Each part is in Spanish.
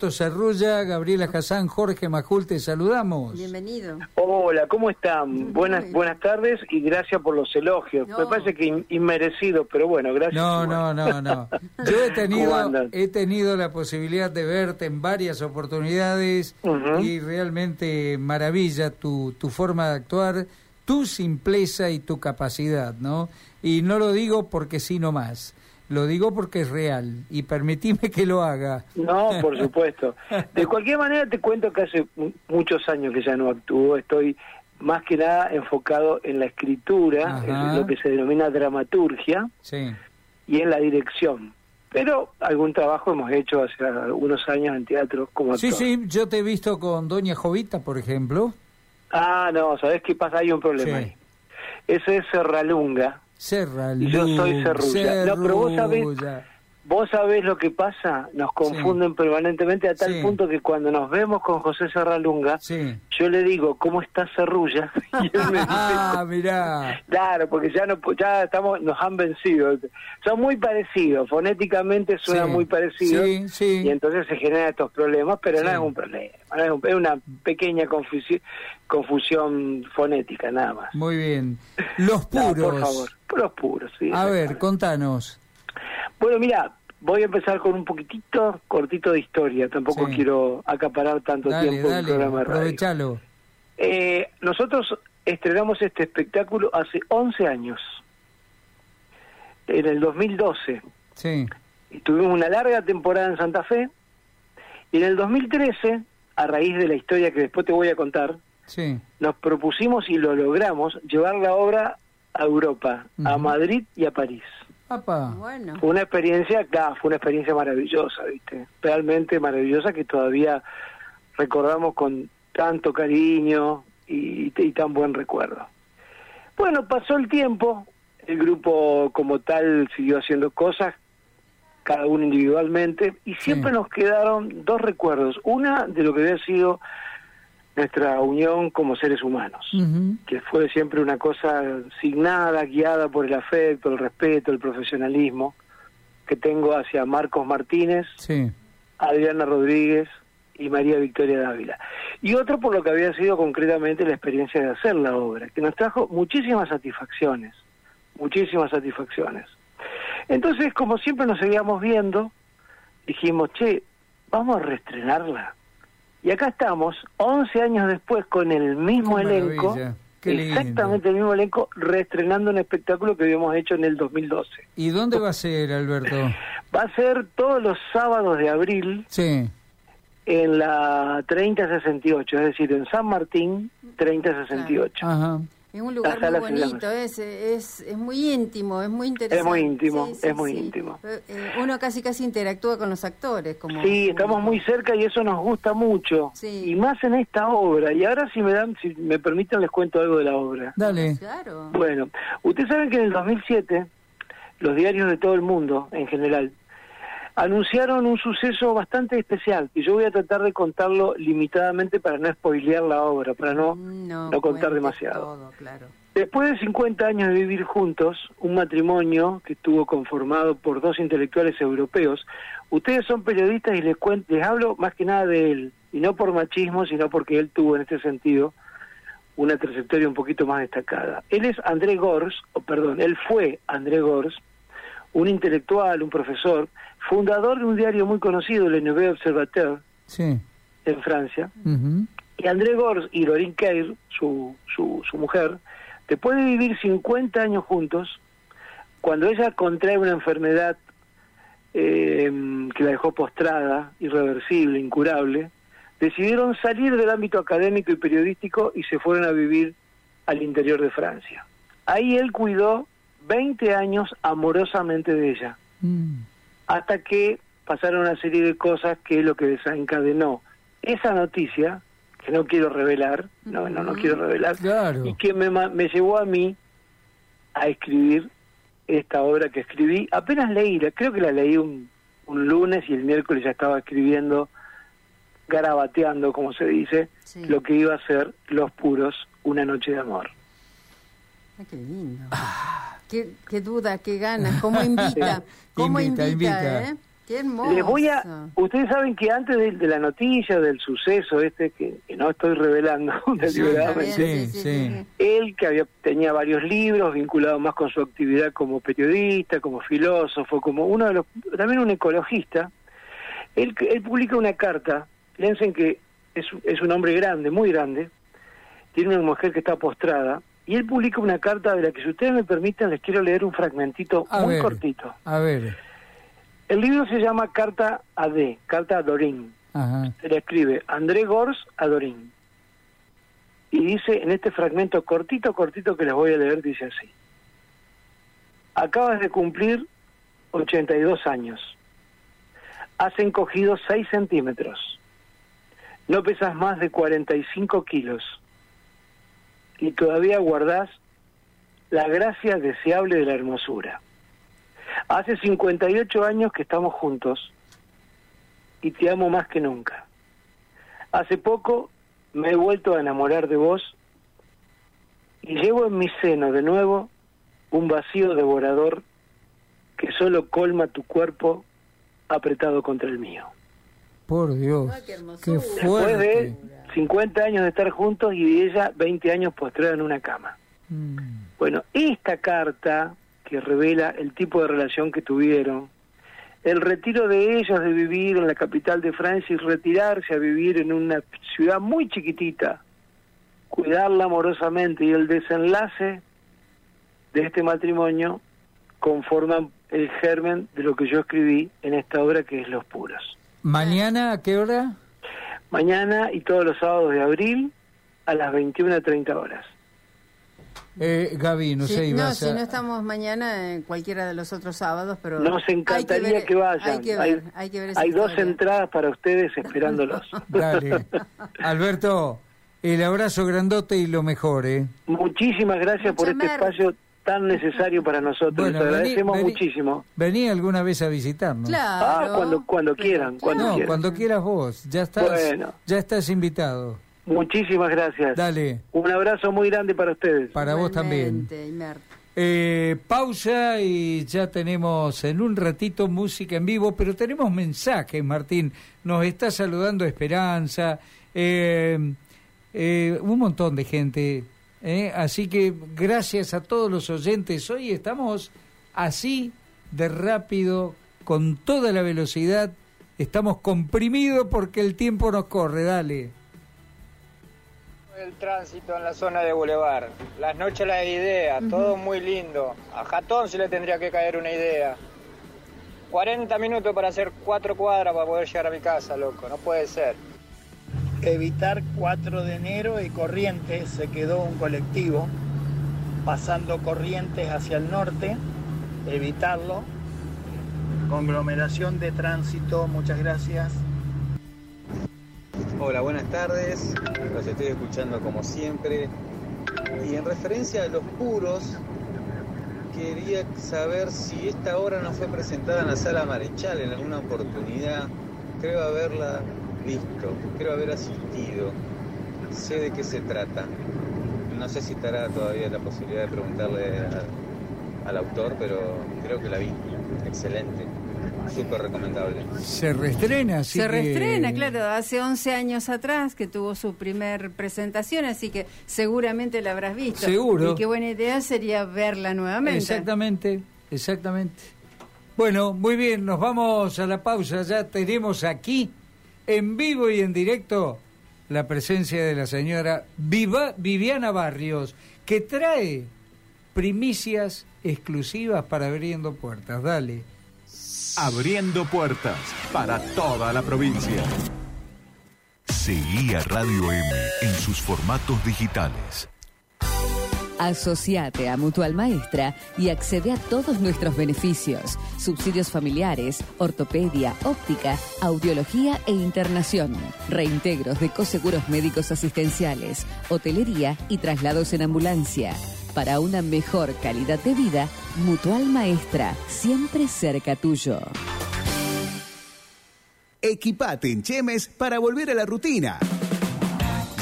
Alberto Cerrulla, Gabriela Hassan, Jorge Majul, te saludamos. Bienvenido. Hola, ¿cómo están? Buenas buenas tardes y gracias por los elogios. Me parece que in, inmerecido, pero bueno, gracias. No, no, no, no. Yo he tenido, he tenido la posibilidad de verte en varias oportunidades y realmente maravilla tu, tu forma de actuar, tu simpleza y tu capacidad, ¿no? Y no lo digo porque sí más. Lo digo porque es real y permitime que lo haga. No, por supuesto. De cualquier manera te cuento que hace muchos años que ya no actúo, estoy más que nada enfocado en la escritura, en lo que se denomina dramaturgia, y en la dirección. Pero algún trabajo hemos hecho hace algunos años en teatro como actor. Sí, sí, yo te he visto con Doña Jovita, por ejemplo. Ah, no, ¿sabes qué pasa? Hay un problema ahí. Ese es Serralunga, Serra, yo soy Cerrulla. No, pero vos sabés, vos sabés lo que pasa, nos confunden permanentemente a tal punto que cuando nos vemos con José Serralunga, yo le digo, ¿cómo está Cerrulla? Y él me dice, ah, mirá. Claro, porque ya no ya estamos nos han vencido. Son muy parecidos, fonéticamente suenan muy parecidos y entonces se generan estos problemas, pero no es un problema, es una pequeña confusión, confusión fonética nada más. Muy bien. Los puros. por favor los puros, sí. A ver, contanos. Bueno, mira, voy a empezar con un poquitito cortito de historia. Tampoco quiero acaparar tanto tiempo en el programa de radio. Aprovechalo. Eh, nosotros estrenamos este espectáculo hace 11 años. En el 2012. Sí. Y tuvimos una larga temporada en Santa Fe. Y en el 2013, a raíz de la historia que después te voy a contar, sí. nos propusimos y lo logramos llevar la obra a Europa, a Madrid y a París. Bueno. Fue una experiencia, acá fue una experiencia maravillosa, ¿viste? Realmente maravillosa que todavía recordamos con tanto cariño y, tan buen recuerdo. Bueno, pasó el tiempo, el grupo como tal siguió haciendo cosas, cada uno individualmente, y siempre nos quedaron dos recuerdos. Una de lo que había sido nuestra unión como seres humanos, que fue siempre una cosa signada, guiada por el afecto, el respeto, el profesionalismo que tengo hacia Marcos Martínez, Adriana Rodríguez y María Victoria Dávila. Y otro por lo que había sido concretamente la experiencia de hacer la obra, que nos trajo muchísimas satisfacciones, muchísimas satisfacciones. Entonces, como siempre nos seguíamos viendo, dijimos, che, vamos a reestrenarla y acá estamos, 11 años después, con el mismo elenco, exactamente el mismo elenco, reestrenando un espectáculo que habíamos hecho en el 2012. ¿Y dónde va a ser, Alberto? Va a ser todos los sábados de abril. Sí. En la 3068, es decir, en San Martín, 3068. Ajá. Es un lugar muy bonito, es, es, es, muy íntimo, es muy interesante. Es muy íntimo, es muy íntimo. Eh, eh, uno casi casi interactúa con los actores. como Sí, estamos muy cerca y eso nos gusta mucho. Y más en esta obra. Y ahora si me dan, si me permiten les cuento algo de la obra. Dale. Claro. Bueno, ustedes saben que en el 2007 los diarios de todo el mundo en general anunciaron un suceso bastante especial, y yo voy a tratar de contarlo limitadamente para no spoilear la obra, para no, no, contar demasiado. Después de 50 años de vivir juntos, un matrimonio que estuvo conformado por dos intelectuales europeos, ustedes son periodistas y les, cuento, les hablo más que nada de él, y no por machismo, sino porque él tuvo en este sentido una trayectoria un poquito más destacada. Él es André Gors, o perdón, él fue André Gors, un intelectual, un profesor, fundador de un diario muy conocido, Le Nouveau Observateur, en Francia. Y André Gors y Lorin Keir, su, su, su mujer, después de vivir 50 años juntos, cuando ella contrae una enfermedad eh, que la dejó postrada, irreversible, incurable, decidieron salir del ámbito académico y periodístico y se fueron a vivir al interior de Francia. Ahí él cuidó 20 años amorosamente de ella. Mm. Hasta que pasaron una serie de cosas que es lo que desencadenó esa noticia, que no quiero revelar, no, no, no quiero revelar, y que me, me llevó a mí a escribir esta obra que escribí. Apenas leí, creo que la leí un, un lunes y el miércoles ya estaba escribiendo, garabateando, como se dice, lo que iba a ser Los Puros, Una Noche de Amor. qué lindo. Ah. Qué, duda, qué ganas, cómo invita, cómo invita, ¿eh? Les voy a, ustedes saben que antes de, la noticia, del suceso este, que, no estoy revelando deliberadamente, él que había, tenía varios libros vinculados más con su actividad como periodista, como filósofo, como uno de los, también un ecologista, él, él publica una carta, piensen que es, es un hombre grande, muy grande, tiene una mujer que está postrada, y él publica una carta de la que si ustedes me permiten les quiero leer un fragmentito muy cortito. A ver. El libro se llama Carta a D, Carta a Dorín. Se le escribe André Gors a Dorín. Y dice en este fragmento cortito, cortito que les voy a leer, dice así. Acabas de cumplir 82 años. Has encogido 6 centímetros. No pesas más de 45 kilos. Y todavía guardás la gracia deseable de la hermosura. Hace 58 años que estamos juntos y te amo más que nunca. Hace poco me he vuelto a enamorar de vos y llevo en mi seno de nuevo un vacío devorador que solo colma tu cuerpo apretado contra el mío. Por Dios, qué, Después de 50 años de estar juntos y ella 20 años postrada en una cama. Mm. Bueno, esta carta que revela el tipo de relación que tuvieron. El retiro de ellos de vivir en la capital de Francia y retirarse a vivir en una ciudad muy chiquitita, cuidarla amorosamente y el desenlace de este matrimonio conforman el germen de lo que yo escribí en esta obra que es Los Puros. ¿Mañana a qué hora? Mañana y todos los sábados de abril a las 21.30 horas. Eh, Gaby, no sé, No, si no estamos mañana en cualquiera de los otros sábados, pero... Nos encantaría que, vayan. Hay, que ver, hay, que ver hay dos entradas para ustedes esperándolos. Dale. Alberto, el abrazo grandote y lo mejor, ¿eh? Muchísimas gracias por este espacio tan necesario para nosotros. Te agradecemos muchísimo. Vení alguna vez a visitarnos. Claro. Ah, cuando, cuando quieran. Cuando no, cuando quieras vos. Ya estás, ya estás invitado. Muchísimas gracias. Dale. Un abrazo muy grande para ustedes. Para vos también. Eh, pausa y ya tenemos en un ratito música en vivo, pero tenemos mensajes, Martín. Nos está saludando Esperanza, eh, eh, un montón de gente. Así que gracias a todos los oyentes. Hoy estamos así de rápido, con toda la velocidad. Estamos comprimidos porque el tiempo nos corre. Dale el tránsito en la zona de Boulevard. Las noches la idea, todo muy lindo. A Jatón se le tendría que caer una idea. 40 minutos para hacer cuatro cuadras para poder llegar a mi casa, loco. No puede ser. Evitar 4 de enero y Corrientes se quedó un colectivo pasando Corrientes hacia el norte. Evitarlo. Conglomeración de tránsito, muchas gracias. Hola, buenas tardes. Los estoy escuchando como siempre. Y en referencia a los puros, quería saber si esta obra no fue presentada en la sala Marechal en alguna oportunidad. Creo haberla visto, creo haber asistido. Sé de qué se trata. No sé si estará todavía la posibilidad de preguntarle al autor, pero creo que la vi. Excelente. Súper recomendable. Se reestrena, Se reestrena, claro, hace 11 años atrás que tuvo su primer presentación, así que seguramente la habrás visto. Seguro. Y qué buena idea sería verla nuevamente. Exactamente, exactamente. Bueno, muy bien, nos vamos a la pausa. Ya tenemos aquí, en vivo y en directo, la presencia de la señora Viviana Barrios, que trae primicias exclusivas para abriendo puertas. Dale. Abriendo puertas para toda la provincia. Seguí a Radio M en sus formatos digitales. Asociate a Mutual Maestra y accede a todos nuestros beneficios, subsidios familiares, ortopedia, óptica, audiología e internación, reintegros de coseguros médicos asistenciales, hotelería y traslados en ambulancia. Para una mejor calidad de vida, Mutual Maestra, siempre cerca tuyo. Equipate en Chemes para volver a la rutina.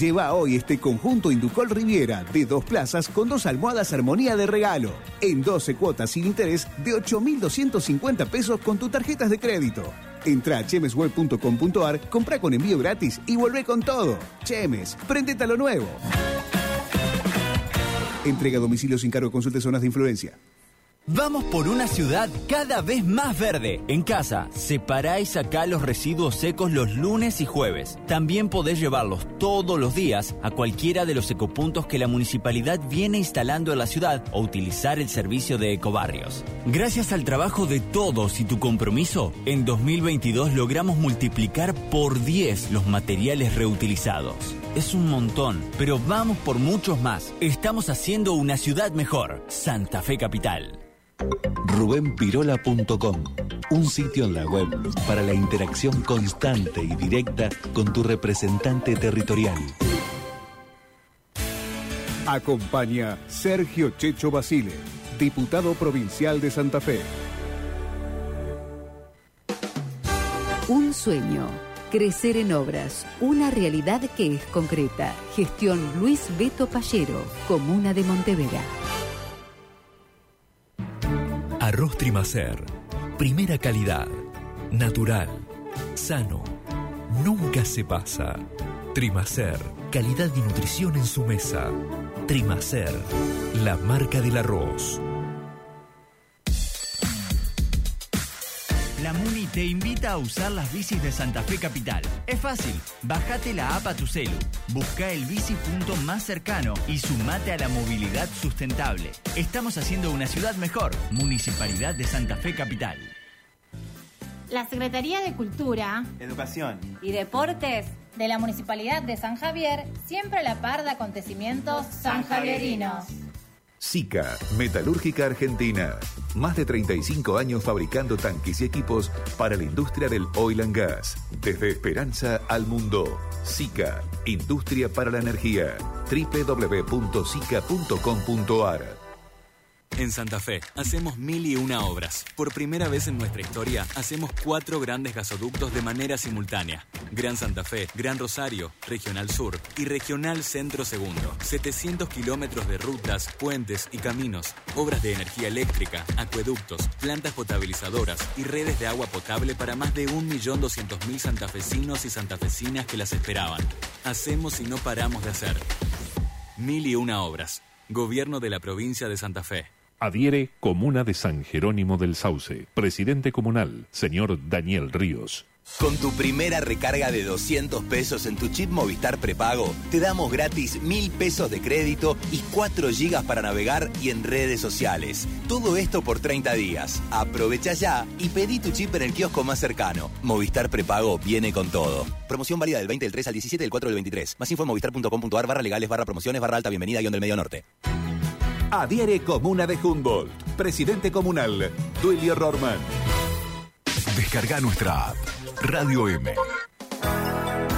Lleva hoy este conjunto Inducol Riviera de dos plazas con dos almohadas Armonía de regalo en 12 cuotas sin interés de 8.250 pesos con tus tarjetas de crédito. Entra a chemesweb.com.ar, compra con envío gratis y vuelve con todo. Chemes, prendete a lo nuevo. Entrega a domicilio sin cargo, consulte zonas de influencia. Vamos por una ciudad cada vez más verde. En casa, separá y sacá los residuos secos los lunes y jueves. También podés llevarlos todos los días a cualquiera de los ecopuntos que la municipalidad viene instalando en la ciudad o utilizar el servicio de ecobarrios. Gracias al trabajo de todos y tu compromiso, en 2022 logramos multiplicar por 10 los materiales reutilizados. Es un montón, pero vamos por muchos más. Estamos haciendo una ciudad mejor. Santa Fe Capital. Rubenpirola.com, un sitio en la web para la interacción constante y directa con tu representante territorial. Acompaña Sergio Checho Basile, diputado provincial de Santa Fe. Un sueño. Crecer en obras, una realidad que es concreta. Gestión Luis Beto Pallero, Comuna de Montevera. Arroz Trimacer. Primera calidad. Natural. Sano. Nunca se pasa. Trimacer. Calidad y nutrición en su mesa. Trimacer. La marca del arroz. La Muni te invita a usar las bicis de Santa Fe Capital. Es fácil, bajate la app a tu celu, busca el bici punto más cercano y sumate a la movilidad sustentable. Estamos haciendo una ciudad mejor, Municipalidad de Santa Fe Capital. La Secretaría de Cultura, Educación y Deportes de la Municipalidad de San Javier siempre a la par de acontecimientos sanjavierinos. SICA, Metalúrgica Argentina. Más de 35 años fabricando tanques y equipos para la industria del oil and gas. Desde Esperanza al mundo. SICA, Industria para la Energía. www.sica.com.ar En Santa Fe, hacemos mil y una obras. Por primera vez en nuestra historia, hacemos cuatro grandes gasoductos de manera simultánea. Gran Santa Fe, Gran Rosario, Regional Sur y Regional Centro Segundo. 700 kilómetros de rutas, puentes y caminos. Obras de energía eléctrica, acueductos, plantas potabilizadoras y redes de agua potable para más de 1.200.000 santafesinos y santafesinas que las esperaban. Hacemos y no paramos de hacer. Mil y una obras. Gobierno de la provincia de Santa Fe. Adhiere Comuna de San Jerónimo del Sauce. Presidente comunal, señor Daniel Ríos. Con tu primera recarga de 200 pesos en tu chip Movistar prepago, te damos gratis 1000 pesos de crédito y 4 gigas para navegar y en redes sociales. Todo esto por 30 días. Aprovecha ya y pedí tu chip en el kiosco más cercano. Movistar prepago viene con todo. Promoción válida del 20 del 3 al 17 del 4 del 23. Más info en movistar.com.ar barra legales barra promociones barra alta bienvenida guion del medio norte. Adhiere Comuna de Humboldt. Presidente comunal, Duilio Rorman. Descarga nuestra app. Radio M.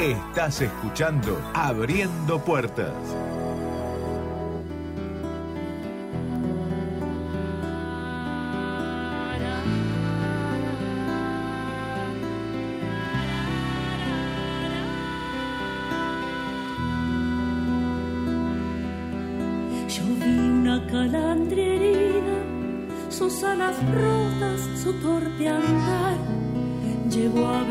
Estás escuchando Abriendo Puertas. Su torpe andar, llegó a ver.